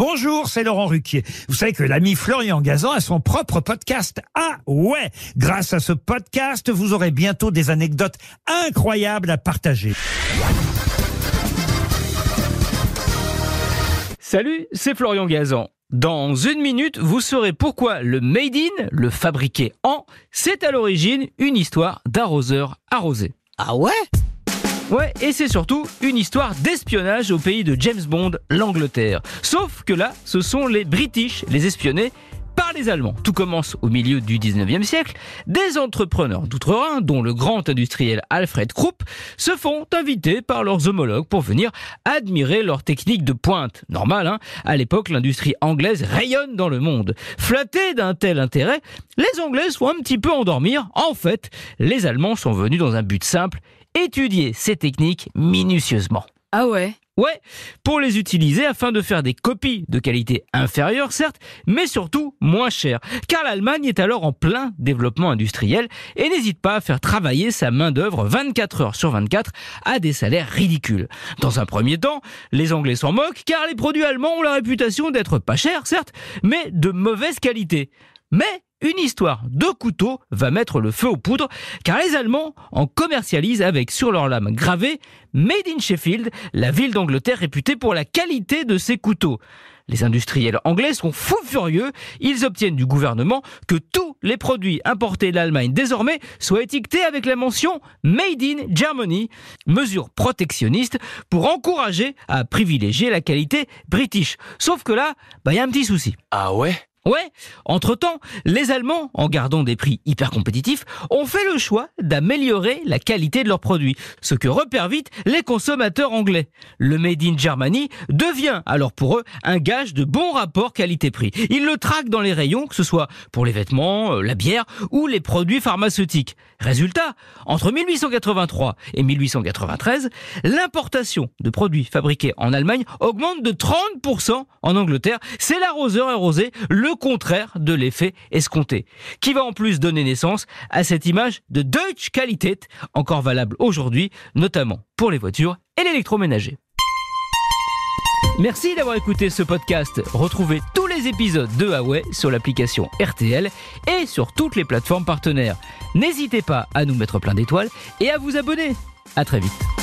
Bonjour, c'est Laurent Ruquier. Vous savez que l'ami Florian Gazan a son propre podcast. Ah ouais Grâce à ce podcast, vous aurez bientôt des anecdotes incroyables à partager. Salut, c'est Florian Gazan. Dans une minute, vous saurez pourquoi le Made in, le fabriqué en, c'est à l'origine une histoire d'arroseur arrosé. Ah ouais? Ouais, et c'est surtout une histoire d'espionnage au pays de James Bond, l'Angleterre. Sauf que là, ce sont les British, les espionnés, par les Allemands. Tout commence au milieu du 19e siècle. Des entrepreneurs d'outre-Rhin, dont le grand industriel Alfred Krupp, se font inviter par leurs homologues pour venir admirer leur technique de pointe. Normal, hein À l'époque, l'industrie anglaise rayonne dans le monde. Flattés d'un tel intérêt, les Anglais sont un petit peu endormir. En fait, les Allemands sont venus dans un but simple, étudier ces techniques minutieusement. Ah ouais? Ouais, pour les utiliser afin de faire des copies de qualité inférieure, certes, mais surtout moins chères. Car l'Allemagne est alors en plein développement industriel et n'hésite pas à faire travailler sa main-d'œuvre 24 heures sur 24 à des salaires ridicules. Dans un premier temps, les Anglais s'en moquent car les produits allemands ont la réputation d'être pas chers, certes, mais de mauvaise qualité. Mais une histoire de couteau va mettre le feu aux poudres, car les Allemands en commercialisent avec sur leur lame gravée Made in Sheffield, la ville d'Angleterre réputée pour la qualité de ses couteaux. Les industriels anglais sont fous furieux, ils obtiennent du gouvernement que tous les produits importés d'Allemagne désormais soient étiquetés avec la mention Made in Germany, mesure protectionniste pour encourager à privilégier la qualité british. Sauf que là, bah, il y a un petit souci. Ah ouais? Ouais, entre-temps, les Allemands, en gardant des prix hyper compétitifs, ont fait le choix d'améliorer la qualité de leurs produits, ce que repèrent vite les consommateurs anglais. Le Made in Germany devient alors pour eux un gage de bon rapport qualité-prix. Ils le traquent dans les rayons, que ce soit pour les vêtements, euh, la bière ou les produits pharmaceutiques. Résultat, entre 1883 et 1893, l'importation de produits fabriqués en Allemagne augmente de 30% en Angleterre. C'est l'arroseur arrosé, contraire de l'effet escompté, qui va en plus donner naissance à cette image de Deutsche Qualität, encore valable aujourd'hui, notamment pour les voitures et l'électroménager. Merci d'avoir écouté ce podcast. Retrouvez tous les épisodes de Huawei sur l'application RTL et sur toutes les plateformes partenaires. N'hésitez pas à nous mettre plein d'étoiles et à vous abonner. À très vite.